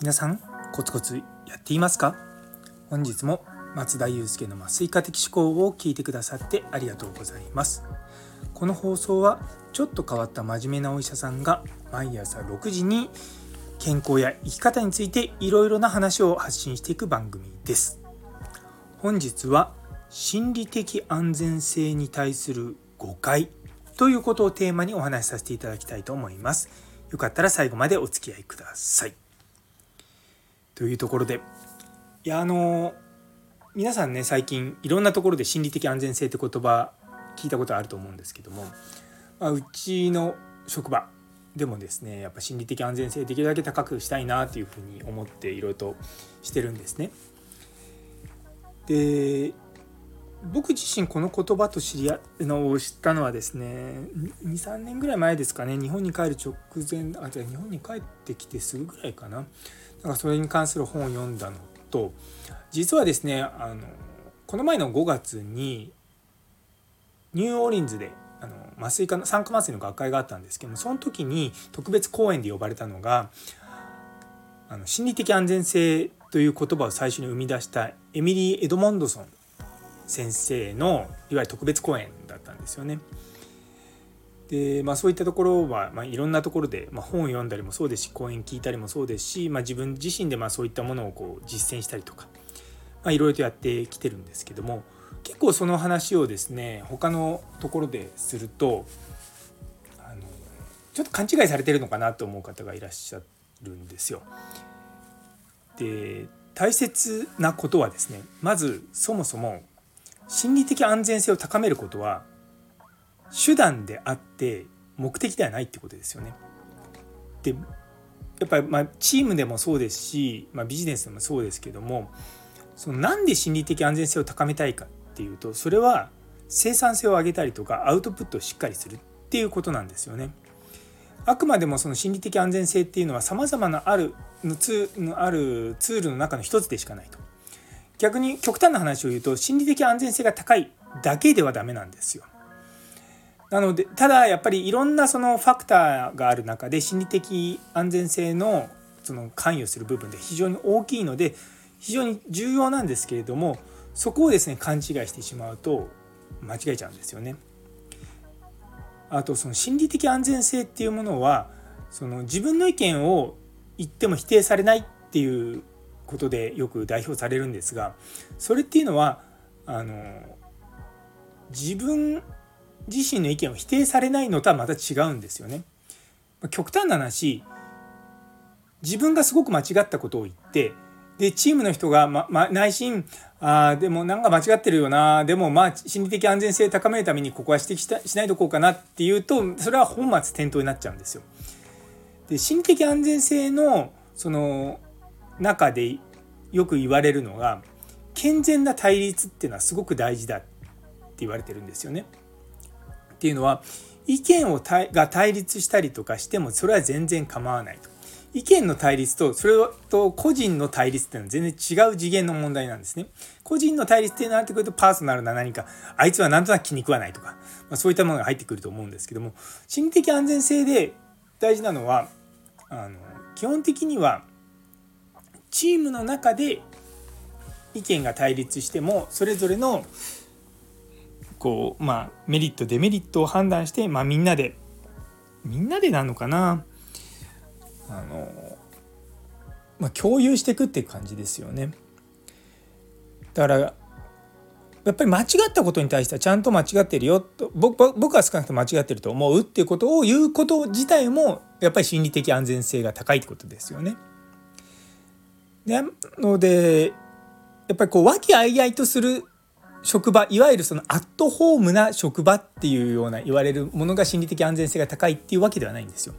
皆さんコツコツやっていますか？本日も松田祐介の麻酔科的思考を聞いてくださってありがとうございます。この放送はちょっと変わった真面目なお医者さんが毎朝6時に健康や生き方についていろいろな話を発信していく番組です。本日は心理的安全性に対する誤解ということをテーマにお話しさせていただきたいと思いますよかったら最後までお付き合いくださいというところでいやあの皆さんね最近いろんなところで心理的安全性って言葉聞いたことあると思うんですけども、まあ、うちの職場でもですねやっぱ心理的安全性できるだけ高くしたいなというふうに思っていろいろとしてるんですね。で僕自身この言葉と知り合うのを知ったのはですね23年ぐらい前ですかね。日本に帰る直前あじゃあ日本に帰ってきてすぐぐらいかな。なんかそれに関する本を読んだのと実はですねあのこの前の5月にニューオーリンズであの麻酔科の酸化麻酔の学会があったんですけどもその時に特別講演で呼ばれたのがあの心理的安全性という言葉を最初に生み出したエミリー・エドモンドソン先生のいわゆる特別講演だったんですよね。でまあ、そういったところは、まあ、いろんなところで、まあ、本を読んだりもそうですし講演聞いたりもそうですし、まあ、自分自身でまあそういったものをこう実践したりとか、まあ、いろいろとやってきてるんですけども結構その話をですね他のところでするとあのちょっと勘違いされてるのかなと思う方がいらっしゃるんですよ。で大切なことはですねまずそもそも心理的安全性を高めることは手段であって目的ではないってことですよね。でやっぱりまあチームでもそうですし、まあ、ビジネスでもそうですけどもそのなんで心理的安全性を高めたいかっていうとそれは生産性を上げたりとかアウトプットをしっかりするっていうことなんですよね。あくまでもその心理的安全性っていうのはさまざまなあるツあるツールの中の一つでしかないと。逆に極端な話を言うと心理的安全性が高いだけではダメなんですよ。なのでただやっぱりいろんなそのファクターがある中で心理的安全性のその関与する部分で非常に大きいので非常に重要なんですけれどもそこをですね勘違いしてしまうと間違えちゃうんですよね。あとその心理的安全性っていうものはその自分の意見を言っても否定されないっていうことでよく代表されるんですがそれっていうのはあの自分自身の意見を否定されないのとはまた違うんですよね。極端な話自分がすごく間違ったことを言ってでチームの人が、ま、内心あでもなんか間違ってるよなでもまあ心理的安全性高めるためにここは指摘したしないとこうかなっていうとそれは本末転倒になっちゃうんですよ。で心理的安全性のその中でよく言われるのが健全な対立っていうのはすごく大事だって言われてるんですよね。っていうのは意見をが対立したりとかしてもそれは全然構わないと。意見の対立とそれと個人の対立っていうのは全然違う次元の問題なんですね。個人の対立っていうのなってくるとパーソナルな何かあいつはなんとなく気に食わないとか、まあ、そういったものが入ってくると思うんですけども心理的安全性で大事なのはあの基本的にはチームの中で意見が対立してもそれぞれのこうまあメリットデメリットを判断して、まあ、みんなでみんなでなのかなあの、まあ、共有していくっていう感じですよね。だからやっぱり間違ったことに対してはちゃんと間違ってるよと僕僕は少なくとも間違ってると思うっていうことを言うこと自体もやっぱり心理的安全性が高いってことですよね。なのでやっぱりこう和気あいあいとする職場いわゆるそのアットホームな職場っていうような言われるものが心理的安全性が高いっていうわけではないんですよ。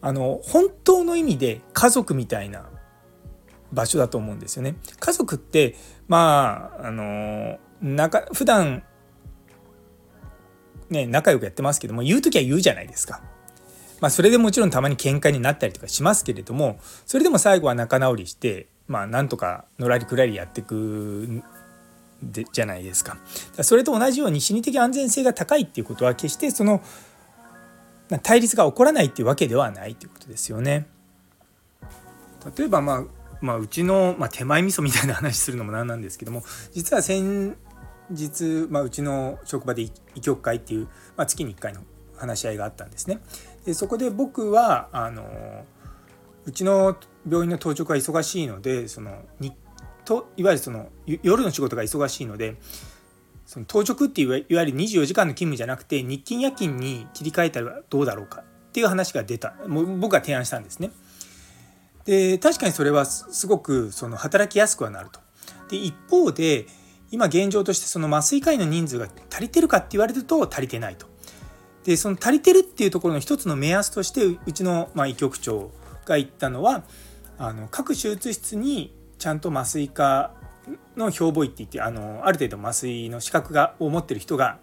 あの本当の意味で家族みたいな場所だと思うんですよね。家族ってまああの中普段ね仲良くやってますけども言う時は言うじゃないですか。まあそれでもちろんたまに喧嘩になったりとかしますけれどもそれでも最後は仲直りしてまあなんとかのらりくらりやっていくでじゃないですか。それと同じように心理的安全性が高いっていうことは決してその対立が起こらないっていうわけではないということですよね。例えばまあまあ、うちの、まあ、手前味噌みたいな話するのもなんなんですけども実は先日、まあ、うちの職場で医局会っていう、まあ、月に1回の話し合いがあったんですね。でそこで僕はあのうちの病院の当直が忙しいのでその日といわゆるその夜の仕事が忙しいのでその当直っていういわゆる24時間の勤務じゃなくて日勤夜勤に切り替えたらどうだろうかっていう話が出たもう僕が提案したんですね。で確かにそれはすごくその働きやすくはなると。で一方で今現状としてその麻酔科医の人数が足りてるかって言われると足りてないと。でその足りてるっていうところの一つの目安としてうちのまあ医局長が言ったのはあの各手術室にちゃんと麻酔科の標母医って言ってあのある程度麻酔の資格がを持ってる人が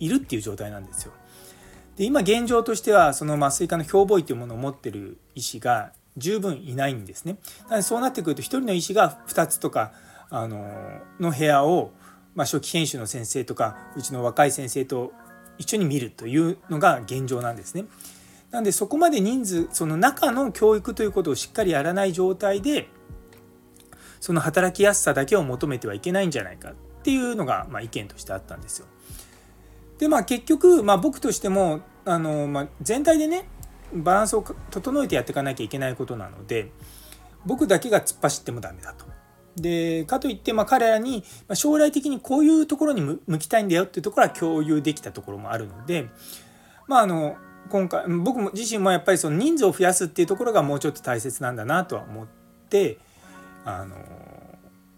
いるっていう状態なんですよ。で今現状としてはその麻酔科の標母医というものを持ってる医師が十分いないんですね。なのでそうなってくると1人の医師が2つとかあのの部屋を、まあ、初期研修の先生とかうちの若い先生と一緒に見るというのが現状なんですね。なんでそこまで人数その中の教育ということをしっかりやらない状態でその働きやすさだけを求めてはいけないんじゃないかっていうのが、まあ、意見としてあったんですよ。でまあ結局、まあ、僕としてもあの、まあ、全体でねバランスを整えてやっていかなきゃいけないことなので僕だけが突っ走ってもダメだと。でかといってまあ彼らに将来的にこういうところに向きたいんだよっていうところは共有できたところもあるのでまああの今回僕も自身もやっぱりその人数を増やすっていうところがもうちょっと大切なんだなとは思ってあの、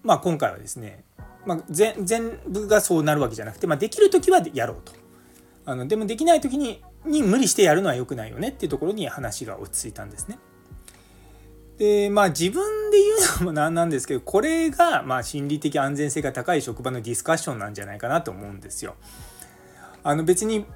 まあ、今回はですね、まあ、全全部がそうなるわけじゃなくて、まあ、できる時はやろうと。あのでもできない時にに無理してやるのは良くないよねっていうところに話が落ち着いたんですね。でまあ自分で言うのもなんなんですけどこれがまあ心理的安全性が高い職場のディスカッションなんじゃないかなと思うんですよ。あの別に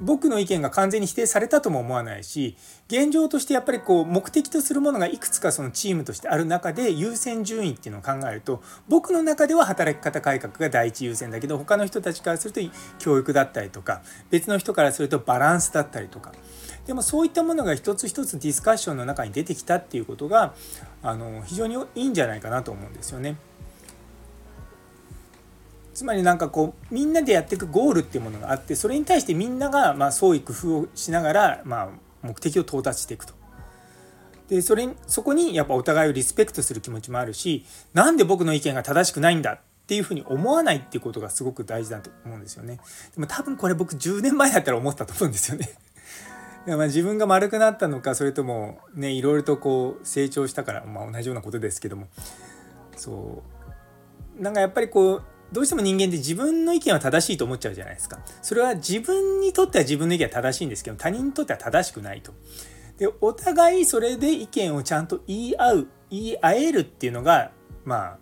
僕の意見が完全に否定されたとも思わないし現状としてやっぱりこう目的とするものがいくつかそのチームとしてある中で優先順位っていうのを考えると僕の中では働き方改革が第一優先だけど他の人たちからすると教育だったりとか別の人からするとバランスだったりとかでもそういったものが一つ一つディスカッションの中に出てきたっていうことがあの非常にいいんじゃないかなと思うんですよね。つまりなんかこうみんなでやっていくゴールっていうものがあってそれに対してみんながまあ創意工夫をしながらまあ目的を到達していくと。でそれそこにやっぱお互いをリスペクトする気持ちもあるしなんで僕の意見が正しくないんだっていうふうに思わないっていうことがすごく大事だと思うんですよね。でも多分これ僕10年前だったら思ったと思うんですよね。まあ自分が丸くなったのかそれともねいろいろとこう成長したから、まあ、同じようなことですけどもそうなんかやっぱりこうどうしても人間って自分の意見は正しいと思っちゃうじゃないですか。それは自分にとっては自分の意見は正しいんですけど他人にとっては正しくないと。でお互いそれで意見をちゃんと言い合う言い合えるっていうのがまあ、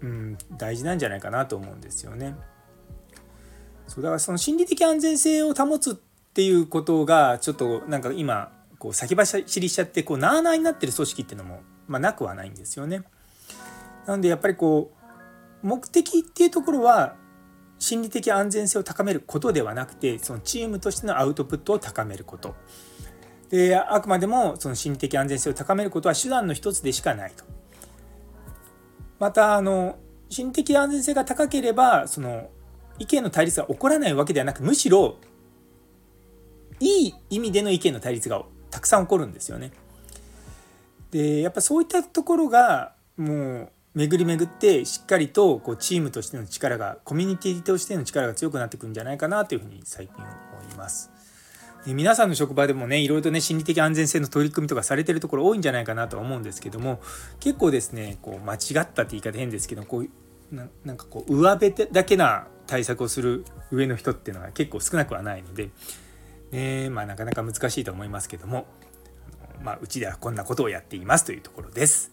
うん、大事なんじゃないかなと思うんですよね。そうだからその心理的安全性を保つっていうことがちょっとなんか今こう先走りしちゃってこうなあなあになってる組織っていうのも、まあ、なくはないんですよね。なんでやっぱりこう目的っていうところは心理的安全性を高めることではなくてそのチームとしてのアウトプットを高めることであくまでもその心理的安全性を高めることは手段の一つでしかないとまたあの心理的安全性が高ければその意見の対立が起こらないわけではなくむしろいい意味での意見の対立がたくさん起こるんですよね。でやっぱそういったところがもう巡り巡ってしっかりとこうチームとしての力がコミュニティとしての力が強くなってくるんじゃないかなというふうに最近思います。で皆さんの職場でもねいろいろとね心理的安全性の取り組みとかされてるところ多いんじゃないかなとは思うんですけども結構ですねこう間違ったって言い方変ですけどこうなんかこう上辺だけな対策をする上の人っていうのは結構少なくはないので、ねまあ、なかなか難しいと思いますけども、まあ、うちではこんなことをやっていますというところです。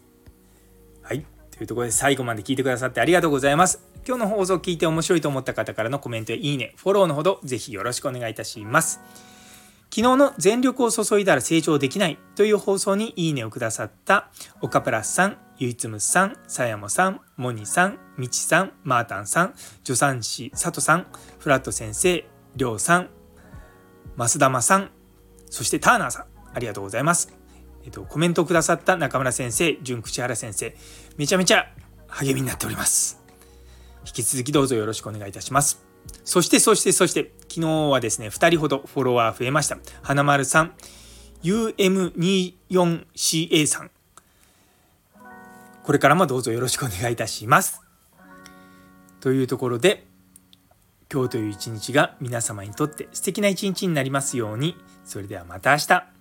はいというところで最後まで聞いてくださってありがとうございます。今日の放送を聞いて面白いと思った方からのコメントやいいね、フォローのほどぜひよろしくお願いいたします。昨日の全力を注いだら成長できないという放送にいいねをくださった岡プラスさん、ゆいつむさん、さやもさん、もにさん、みちさん、まーたんさん、助産師さとさん、フラット先生、りょうさん、増玉さん、そしてターナーさん、ありがとうございます。えっと、コメントくださった中村先生、純口原先生、めちゃめちゃ励みになっております。引き続きどうぞよろしくお願いいたします。そして、そして、そして、昨日はですね、2人ほどフォロワー増えました。花丸さん、UM24CA さん。これからもどうぞよろしくお願いいたします。というところで、今日という一日が皆様にとって素敵な一日になりますように。それではまた明日。